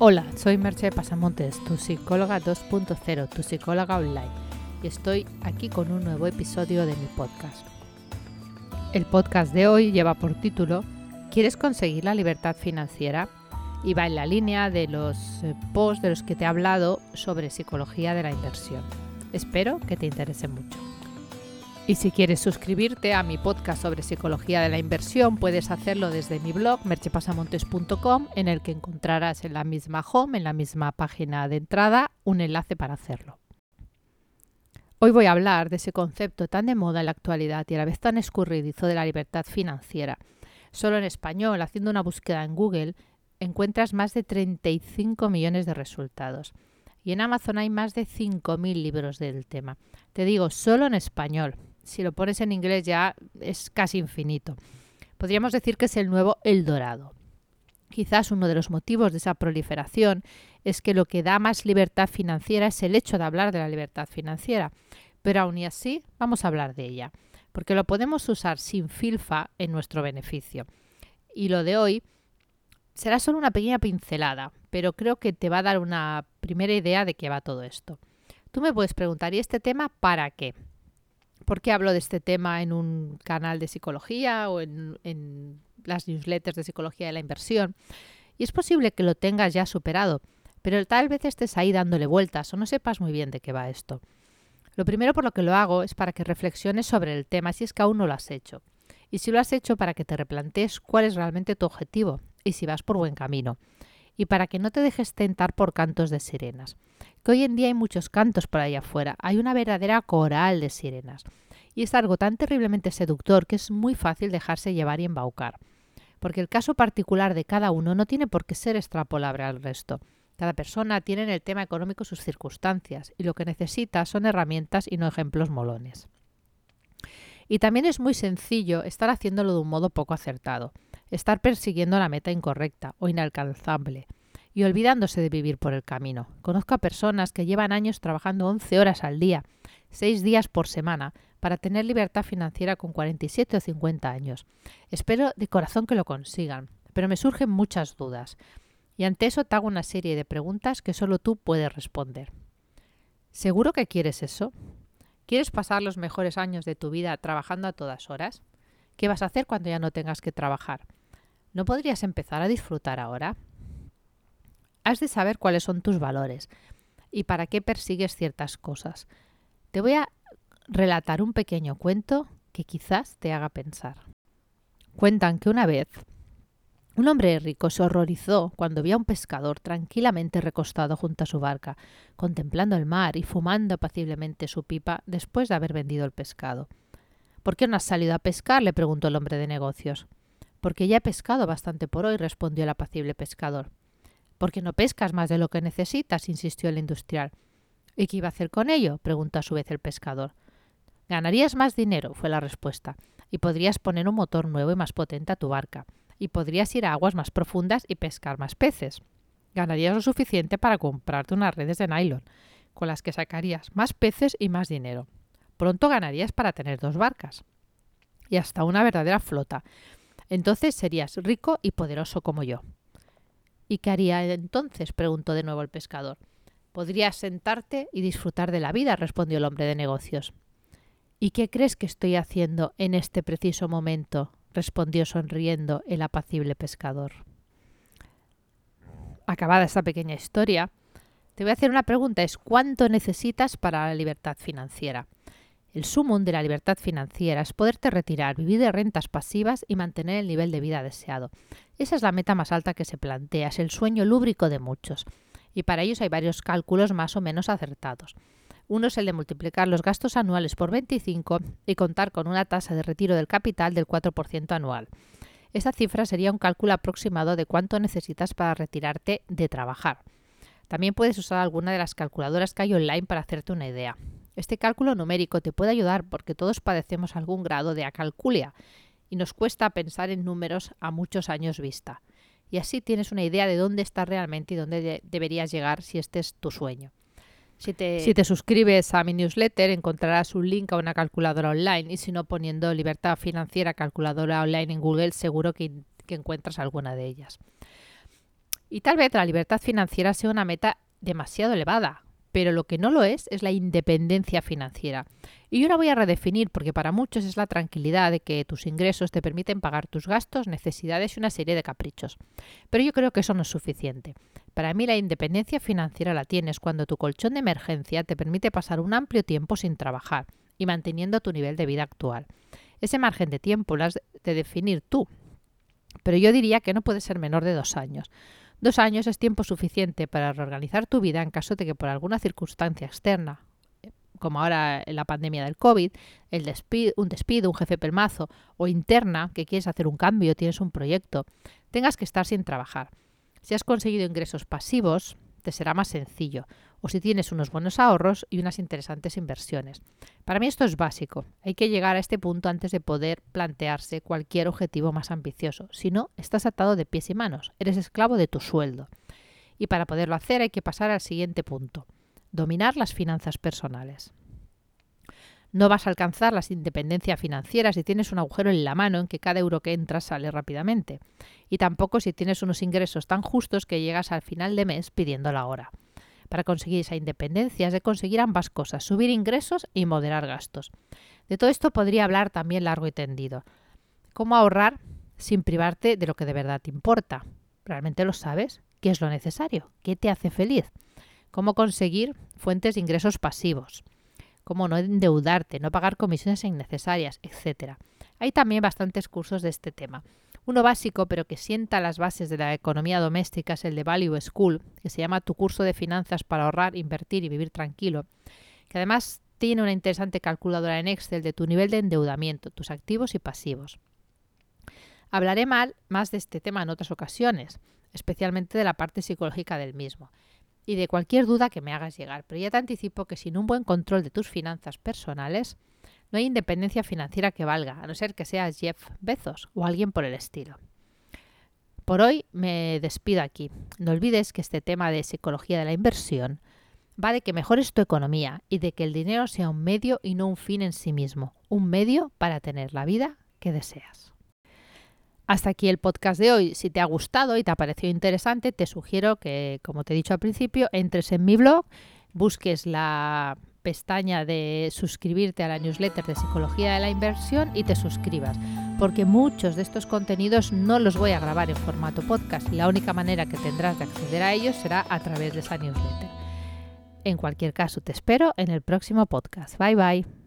Hola, soy Merche Pasamontes, tu psicóloga 2.0, tu psicóloga online, y estoy aquí con un nuevo episodio de mi podcast. El podcast de hoy lleva por título ¿Quieres conseguir la libertad financiera? y va en la línea de los eh, posts de los que te he hablado sobre psicología de la inversión. Espero que te interese mucho. Y si quieres suscribirte a mi podcast sobre psicología de la inversión, puedes hacerlo desde mi blog merchepasamontes.com, en el que encontrarás en la misma home, en la misma página de entrada, un enlace para hacerlo. Hoy voy a hablar de ese concepto tan de moda en la actualidad y a la vez tan escurridizo de la libertad financiera. Solo en español, haciendo una búsqueda en Google, encuentras más de 35 millones de resultados. Y en Amazon hay más de 5.000 libros del tema. Te digo, solo en español si lo pones en inglés ya es casi infinito. Podríamos decir que es el nuevo El Dorado. Quizás uno de los motivos de esa proliferación es que lo que da más libertad financiera es el hecho de hablar de la libertad financiera. Pero aún y así vamos a hablar de ella, porque lo podemos usar sin filfa en nuestro beneficio. Y lo de hoy será solo una pequeña pincelada, pero creo que te va a dar una primera idea de qué va todo esto. Tú me puedes preguntar, ¿y este tema para qué? ¿Por qué hablo de este tema en un canal de psicología o en, las newsletters de psicología de la inversión? Y es posible que lo tengas ya superado, pero tal vez estés ahí dándole vueltas o no sepas muy bien de qué va esto. Lo primero por lo que lo hago es para que reflexiones sobre el tema si es que aún no lo has hecho. Y si lo has hecho para que te replantees cuál es realmente tu objetivo y si vas por buen camino. Y para que no te dejes tentar por cantos de sirenas que hoy en día hay muchos cantos por ahí afuera, hay una verdadera coral de sirenas. Y es algo tan terriblemente seductor que es muy fácil dejarse llevar y embaucar. Porque el caso particular de cada uno no tiene por qué ser extrapolable al resto. Cada persona tiene en el tema económico sus circunstancias y lo que necesita son herramientas y no ejemplos molones. Y también es muy sencillo estar haciéndolo de un modo poco acertado, estar persiguiendo la meta incorrecta o inalcanzable, y olvidándose de vivir por el camino. Conozco a personas que llevan años trabajando 11 horas al día, 6 días por semana, para tener libertad financiera con 47 o 50 años. Espero de corazón que lo consigan, pero me surgen muchas dudas. Y ante eso te hago una serie de preguntas que solo tú puedes responder. ¿Seguro que quieres eso? ¿Quieres pasar los mejores años de tu vida trabajando a todas horas? ¿Qué vas a hacer cuando ya no tengas que trabajar? ¿No podrías empezar a disfrutar ahora? Has de saber cuáles son tus valores y para qué persigues ciertas cosas. Te voy a relatar un pequeño cuento que quizás te haga pensar. Cuentan que una vez un hombre rico se horrorizó cuando vio a un pescador tranquilamente recostado junto a su barca, contemplando el mar y fumando apaciblemente su pipa después de haber vendido el pescado. ¿Por qué no has salido a pescar? le preguntó el hombre de negocios. Porque ya he pescado bastante por hoy, respondió el apacible pescador. ¿Por qué no pescas más de lo que necesitas? insistió el industrial. ¿Y qué iba a hacer con ello? preguntó a su vez el pescador. Ganarías más dinero, fue la respuesta, y podrías poner un motor nuevo y más potente a tu barca, y podrías ir a aguas más profundas y pescar más peces. Ganarías lo suficiente para comprarte unas redes de nylon, con las que sacarías más peces y más dinero. Pronto ganarías para tener dos barcas y hasta una verdadera flota. Entonces serías rico y poderoso como yo. ¿Y qué haría entonces? preguntó de nuevo el pescador. Podrías sentarte y disfrutar de la vida, respondió el hombre de negocios. ¿Y qué crees que estoy haciendo en este preciso momento? respondió sonriendo el apacible pescador. Acabada esta pequeña historia, te voy a hacer una pregunta. Es ¿cuánto necesitas para la libertad financiera? El sumum de la libertad financiera es poderte retirar, vivir de rentas pasivas y mantener el nivel de vida deseado. Esa es la meta más alta que se plantea, es el sueño lúbrico de muchos. Y para ellos hay varios cálculos más o menos acertados. Uno es el de multiplicar los gastos anuales por 25 y contar con una tasa de retiro del capital del 4% anual. Esta cifra sería un cálculo aproximado de cuánto necesitas para retirarte de trabajar. También puedes usar alguna de las calculadoras que hay online para hacerte una idea. Este cálculo numérico te puede ayudar porque todos padecemos algún grado de acalculia y nos cuesta pensar en números a muchos años vista. Y así tienes una idea de dónde estás realmente y dónde deberías llegar si este es tu sueño. Si te... suscribes a mi newsletter encontrarás un link a una calculadora online y si no poniendo libertad financiera calculadora online en Google seguro que, que encuentras alguna de ellas. Y tal vez la libertad financiera sea una meta demasiado elevada, pero lo que no lo es es la independencia financiera. Y yo la voy a redefinir porque para muchos es la tranquilidad de que tus ingresos te permiten pagar tus gastos, necesidades y una serie de caprichos. Pero yo creo que eso no es suficiente. Para mí la independencia financiera la tienes cuando tu colchón de emergencia te permite pasar un amplio tiempo sin trabajar y manteniendo tu nivel de vida actual. Ese margen de tiempo lo has de definir tú, pero yo diría que no puede ser menor de dos años. Dos años es tiempo suficiente para reorganizar tu vida en caso de que por alguna circunstancia externa, como ahora la pandemia del COVID, el despido, un despido, un jefe pelmazo, o interna, que quieres hacer un cambio, tienes un proyecto, tengas que estar sin trabajar. Si has conseguido ingresos pasivos, te será más sencillo, o si tienes unos buenos ahorros y unas interesantes inversiones. Para mí esto es básico. Hay que llegar a este punto antes de poder plantearse cualquier objetivo más ambicioso. Si no, estás atado de pies y manos, eres esclavo de tu sueldo. Y para poderlo hacer hay que pasar al siguiente punto, dominar las finanzas personales. No vas a alcanzar la independencia financiera si tienes un agujero en la mano en que cada euro que entra sale rápidamente. Y tampoco si tienes unos ingresos tan justos que llegas al final de mes pidiendo la hora. Para conseguir esa independencia es de conseguir ambas cosas, subir ingresos y moderar gastos. De todo esto podría hablar también largo y tendido. ¿Cómo ahorrar sin privarte de lo que de verdad te importa? ¿Realmente lo sabes? ¿Qué es lo necesario? ¿Qué te hace feliz? ¿Cómo conseguir fuentes de ingresos pasivos? cómo no endeudarte, no pagar comisiones innecesarias, etc. Hay también bastantes cursos de este tema. Uno básico, pero que sienta las bases de la economía doméstica, es el de Value School, que se llama Tu curso de finanzas para ahorrar, invertir y vivir tranquilo, que además tiene una interesante calculadora en Excel de tu nivel de endeudamiento, tus activos y pasivos. Hablaré mal, más de este tema en otras ocasiones, especialmente de la parte psicológica del mismo y de cualquier duda que me hagas llegar. Pero ya te anticipo que sin un buen control de tus finanzas personales, no hay independencia financiera que valga, a no ser que seas Jeff Bezos o alguien por el estilo. Por hoy me despido aquí. No olvides que este tema de psicología de la inversión va de que mejores tu economía y de que el dinero sea un medio y no un fin en sí mismo, un medio para tener la vida que deseas. Hasta aquí el podcast de hoy. Si te ha gustado y te ha parecido interesante, te sugiero que, como te he dicho al principio, entres en mi blog, busques la pestaña de suscribirte a la newsletter de Psicología de la Inversión y te suscribas, porque muchos de estos contenidos no los voy a grabar en formato podcast y la única manera que tendrás de acceder a ellos será a través de esa newsletter. En cualquier caso, te espero en el próximo podcast. Bye bye.